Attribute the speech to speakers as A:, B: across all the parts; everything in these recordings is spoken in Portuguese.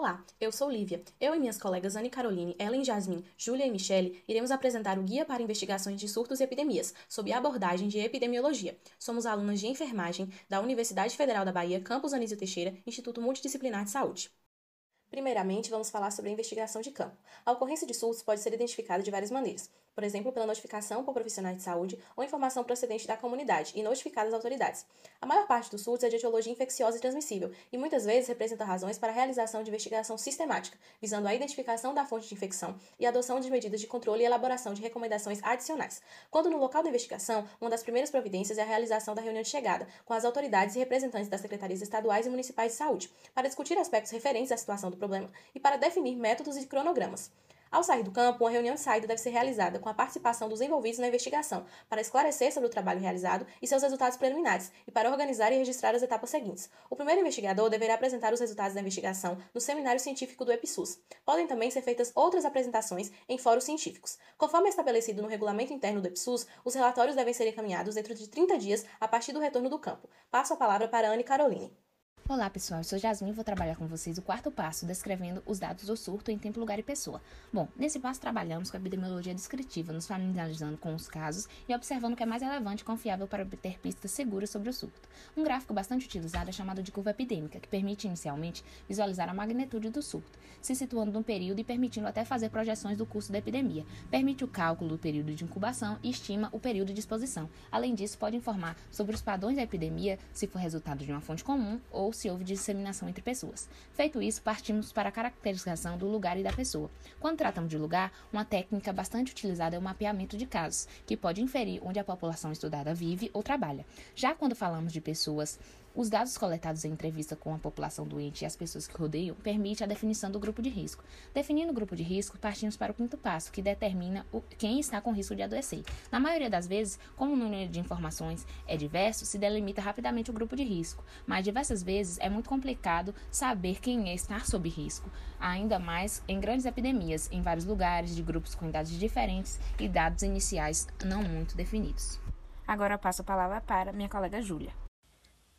A: Olá, eu sou Lívia. Eu e minhas colegas Anne Caroline, Ellen Jasmin, Júlia e Michele iremos apresentar o Guia para Investigações de Surtos e Epidemias, sob a abordagem de epidemiologia. Somos alunas de enfermagem da Universidade Federal da Bahia, Campus Anísio Teixeira, Instituto Multidisciplinar de Saúde. Primeiramente, vamos falar sobre a investigação de campo. A ocorrência de surtos pode ser identificada de várias maneiras por exemplo, pela notificação por profissionais de saúde ou informação procedente da comunidade e notificada às autoridades. A maior parte dos surtos é de etiologia infecciosa e transmissível e muitas vezes representa razões para a realização de investigação sistemática, visando a identificação da fonte de infecção e a adoção de medidas de controle e elaboração de recomendações adicionais. Quando no local da investigação, uma das primeiras providências é a realização da reunião de chegada com as autoridades e representantes das secretarias estaduais e municipais de saúde, para discutir aspectos referentes à situação do problema e para definir métodos e cronogramas. Ao sair do campo, uma reunião de saída deve ser realizada com a participação dos envolvidos na investigação, para esclarecer sobre o trabalho realizado e seus resultados preliminares, e para organizar e registrar as etapas seguintes. O primeiro investigador deverá apresentar os resultados da investigação no seminário científico do EPSUS. Podem também ser feitas outras apresentações em fóruns científicos. Conforme estabelecido no regulamento interno do EPSUS, os relatórios devem ser encaminhados dentro de 30 dias a partir do retorno do campo. Passo a palavra para Anne Caroline.
B: Olá pessoal, eu sou Jasmine e vou trabalhar com vocês o quarto passo, descrevendo os dados do surto em tempo, lugar e pessoa. Bom, nesse passo trabalhamos com a epidemiologia descritiva, nos familiarizando com os casos e observando o que é mais relevante e confiável para obter pistas seguras sobre o surto. Um gráfico bastante utilizado é chamado de curva epidêmica, que permite inicialmente visualizar a magnitude do surto, se situando no período e permitindo até fazer projeções do curso da epidemia. Permite o cálculo do período de incubação e estima o período de exposição. Além disso, pode informar sobre os padrões da epidemia, se for resultado de uma fonte comum ou se houve disseminação entre pessoas. Feito isso, partimos para a caracterização do lugar e da pessoa. Quando tratamos de lugar, uma técnica bastante utilizada é o mapeamento de casos, que pode inferir onde a população estudada vive ou trabalha. Já quando falamos de pessoas os dados coletados em entrevista com a população doente e as pessoas que rodeiam permite a definição do grupo de risco. Definindo o grupo de risco, partimos para o quinto passo, que determina o, quem está com risco de adoecer. Na maioria das vezes, como o número de informações é diverso, se delimita rapidamente o grupo de risco, mas diversas vezes é muito complicado saber quem é estar sob risco, ainda mais em grandes epidemias, em vários lugares, de grupos com idades diferentes e dados iniciais não muito definidos. Agora passo a palavra para minha colega Júlia.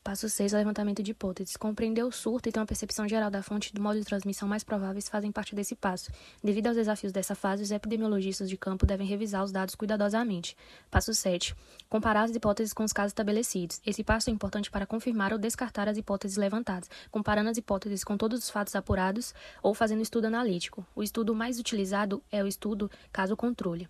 C: Passo 6. Levantamento de hipóteses. Compreender o surto e ter uma percepção geral da fonte do modo de transmissão mais prováveis fazem parte desse passo. Devido aos desafios dessa fase, os epidemiologistas de campo devem revisar os dados cuidadosamente. Passo 7. Comparar as hipóteses com os casos estabelecidos. Esse passo é importante para confirmar ou descartar as hipóteses levantadas, comparando as hipóteses com todos os fatos apurados ou fazendo estudo analítico. O estudo mais utilizado é o estudo caso-controle.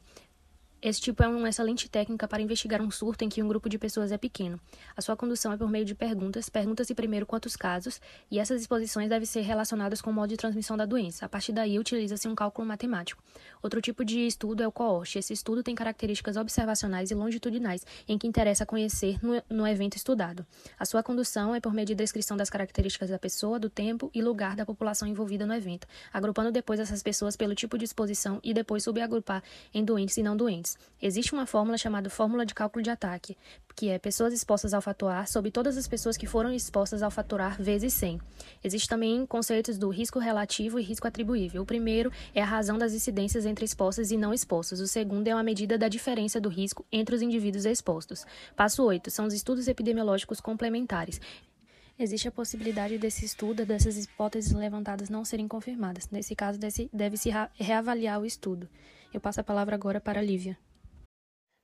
C: Esse tipo é uma excelente técnica para investigar um surto em que um grupo de pessoas é pequeno. A sua condução é por meio de perguntas. Pergunta-se primeiro quantos casos, e essas exposições devem ser relacionadas com o modo de transmissão da doença. A partir daí, utiliza-se um cálculo matemático. Outro tipo de estudo é o coorte. Esse estudo tem características observacionais e longitudinais, em que interessa conhecer no, no evento estudado. A sua condução é por meio de descrição das características da pessoa, do tempo e lugar da população envolvida no evento, agrupando depois essas pessoas pelo tipo de exposição e depois subagrupar em doentes e não doentes. Existe uma fórmula chamada fórmula de cálculo de ataque, que é pessoas expostas ao fator A sobre todas as pessoas que foram expostas ao fator A vezes 100. Existem também conceitos do risco relativo e risco atribuível. O primeiro é a razão das incidências entre expostas e não expostas. O segundo é uma medida da diferença do risco entre os indivíduos expostos. Passo 8 são os estudos epidemiológicos complementares. Existe a possibilidade desse estudo, dessas hipóteses levantadas não serem confirmadas. Nesse caso, deve-se reavaliar o estudo. Eu passo a palavra agora para a Lívia.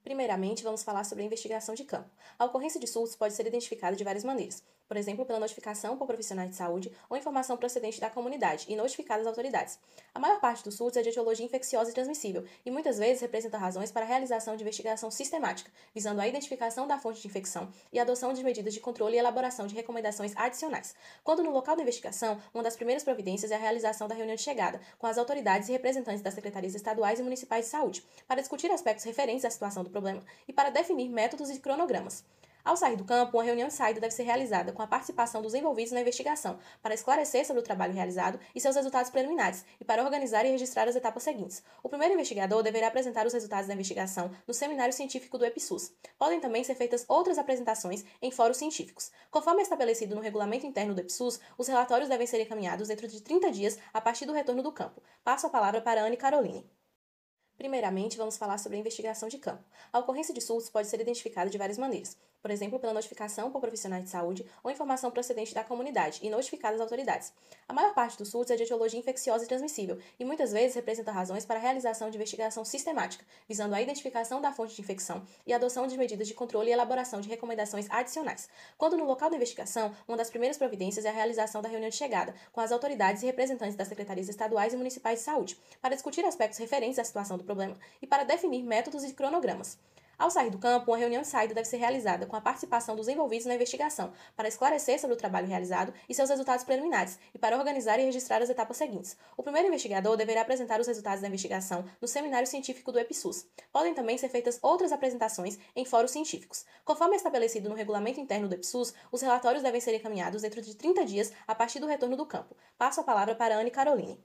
A: Primeiramente, vamos falar sobre a investigação de campo. A ocorrência de surtos pode ser identificada de várias maneiras por exemplo, pela notificação por profissionais de saúde ou informação procedente da comunidade e notificada às autoridades. A maior parte dos surtos é de etiologia infecciosa e transmissível e muitas vezes representa razões para a realização de investigação sistemática, visando a identificação da fonte de infecção e a adoção de medidas de controle e elaboração de recomendações adicionais. Quando no local da investigação, uma das primeiras providências é a realização da reunião de chegada com as autoridades e representantes das secretarias estaduais e municipais de saúde, para discutir aspectos referentes à situação do problema e para definir métodos e cronogramas. Ao sair do campo, uma reunião de saída deve ser realizada com a participação dos envolvidos na investigação, para esclarecer sobre o trabalho realizado e seus resultados preliminares, e para organizar e registrar as etapas seguintes. O primeiro investigador deverá apresentar os resultados da investigação no seminário científico do EPSUS. Podem também ser feitas outras apresentações em fóruns científicos. Conforme estabelecido no regulamento interno do EPSUS, os relatórios devem ser encaminhados dentro de 30 dias a partir do retorno do campo. Passo a palavra para Anne Caroline. Primeiramente, vamos falar sobre a investigação de campo. A ocorrência de surtos pode ser identificada de várias maneiras por exemplo, pela notificação por profissionais de saúde ou informação procedente da comunidade e notificada às autoridades. A maior parte dos surtos é de etiologia infecciosa e transmissível e muitas vezes representa razões para a realização de investigação sistemática, visando a identificação da fonte de infecção e a adoção de medidas de controle e elaboração de recomendações adicionais. Quando no local da investigação, uma das primeiras providências é a realização da reunião de chegada com as autoridades e representantes das secretarias estaduais e municipais de saúde, para discutir aspectos referentes à situação do problema e para definir métodos e cronogramas. Ao sair do campo, uma reunião de saída deve ser realizada com a participação dos envolvidos na investigação, para esclarecer sobre o trabalho realizado e seus resultados preliminares, e para organizar e registrar as etapas seguintes. O primeiro investigador deverá apresentar os resultados da investigação no seminário científico do EPSUS. Podem também ser feitas outras apresentações em fóruns científicos. Conforme estabelecido no regulamento interno do EPSUS, os relatórios devem ser encaminhados dentro de 30 dias a partir do retorno do campo. Passo a palavra para Anne Caroline.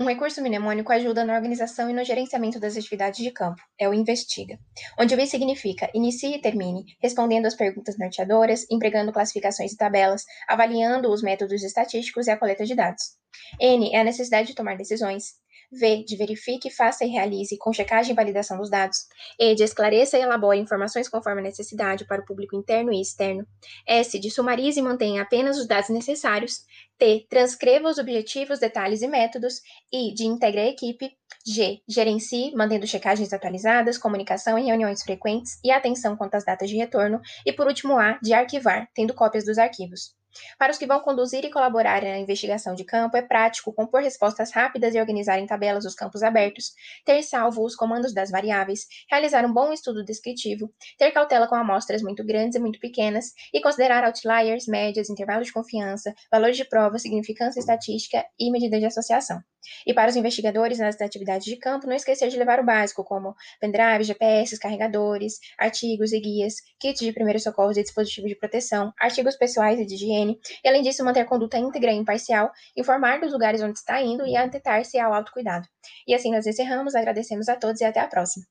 D: Um recurso mnemônico ajuda na organização e no gerenciamento das atividades de campo, é o investiga, onde o I significa inicie e termine, respondendo às perguntas norteadoras, empregando classificações e tabelas, avaliando os métodos estatísticos e a coleta de dados. N é a necessidade de tomar decisões. V, de verifique, faça e realize com checagem e validação dos dados. E, de esclareça e elabore informações conforme a necessidade para o público interno e externo. S, de sumarize e mantenha apenas os dados necessários. T, transcreva os objetivos, detalhes e métodos. I, de integre a equipe. G, gerencie, mantendo checagens atualizadas, comunicação e reuniões frequentes e atenção quanto às datas de retorno. E, por último, A, de arquivar, tendo cópias dos arquivos. Para os que vão conduzir e colaborar na investigação de campo, é prático compor respostas rápidas e organizar em tabelas os campos abertos, ter salvo os comandos das variáveis, realizar um bom estudo descritivo, ter cautela com amostras muito grandes e muito pequenas e considerar outliers, médias, intervalos de confiança, valores de prova, significância estatística e medidas de associação. E para os investigadores nas atividades de campo, não esquecer de levar o básico, como pendrive, GPS, carregadores, artigos e guias, kits de primeiros socorros e dispositivos de proteção, artigos pessoais e de higiene, e além disso, manter conduta íntegra e imparcial, informar dos lugares onde está indo e atentar-se ao autocuidado. E assim nós encerramos, agradecemos a todos e até a próxima.